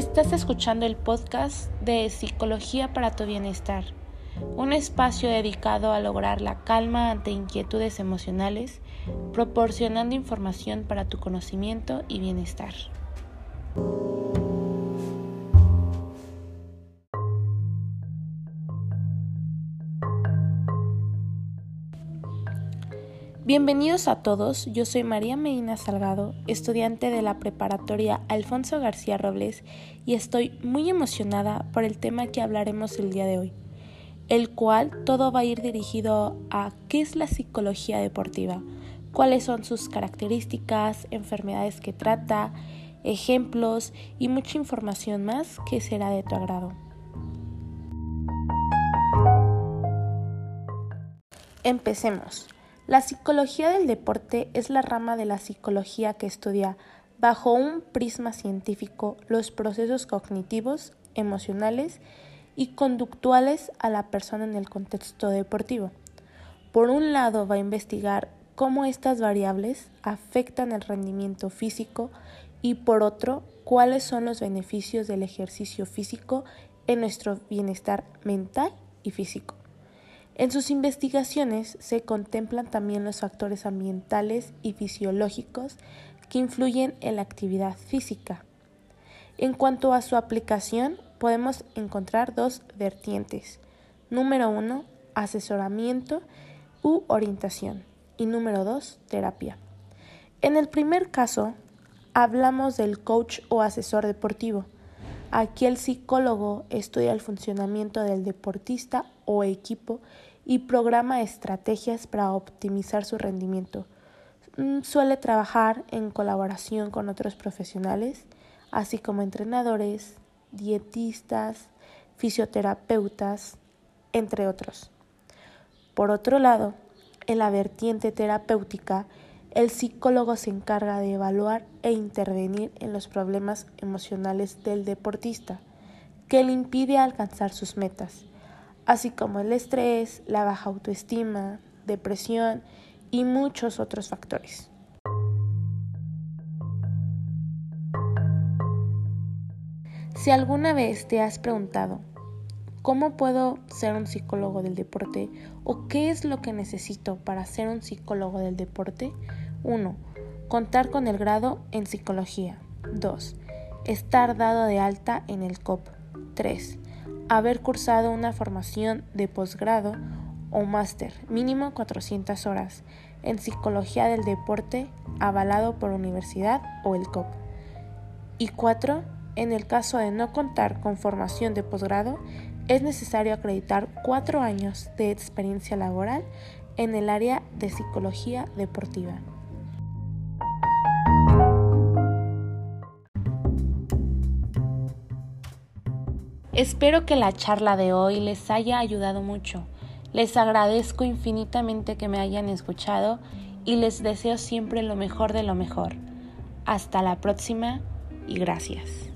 Estás escuchando el podcast de Psicología para tu Bienestar, un espacio dedicado a lograr la calma ante inquietudes emocionales, proporcionando información para tu conocimiento y bienestar. Bienvenidos a todos, yo soy María Medina Salgado, estudiante de la preparatoria Alfonso García Robles y estoy muy emocionada por el tema que hablaremos el día de hoy, el cual todo va a ir dirigido a qué es la psicología deportiva, cuáles son sus características, enfermedades que trata, ejemplos y mucha información más que será de tu agrado. Empecemos. La psicología del deporte es la rama de la psicología que estudia bajo un prisma científico los procesos cognitivos, emocionales y conductuales a la persona en el contexto deportivo. Por un lado va a investigar cómo estas variables afectan el rendimiento físico y por otro cuáles son los beneficios del ejercicio físico en nuestro bienestar mental y físico. En sus investigaciones se contemplan también los factores ambientales y fisiológicos que influyen en la actividad física. En cuanto a su aplicación, podemos encontrar dos vertientes. Número uno, asesoramiento u orientación. Y número dos, terapia. En el primer caso, hablamos del coach o asesor deportivo. Aquí el psicólogo estudia el funcionamiento del deportista o equipo y programa estrategias para optimizar su rendimiento. Mm, suele trabajar en colaboración con otros profesionales, así como entrenadores, dietistas, fisioterapeutas, entre otros. Por otro lado, en la vertiente terapéutica, el psicólogo se encarga de evaluar e intervenir en los problemas emocionales del deportista, que le impide alcanzar sus metas así como el estrés, la baja autoestima, depresión y muchos otros factores. Si alguna vez te has preguntado, ¿cómo puedo ser un psicólogo del deporte? ¿O qué es lo que necesito para ser un psicólogo del deporte? 1. Contar con el grado en psicología. 2. Estar dado de alta en el COP. 3 haber cursado una formación de posgrado o máster, mínimo 400 horas, en psicología del deporte avalado por universidad o el COP. Y cuatro, en el caso de no contar con formación de posgrado, es necesario acreditar cuatro años de experiencia laboral en el área de psicología deportiva. Espero que la charla de hoy les haya ayudado mucho. Les agradezco infinitamente que me hayan escuchado y les deseo siempre lo mejor de lo mejor. Hasta la próxima y gracias.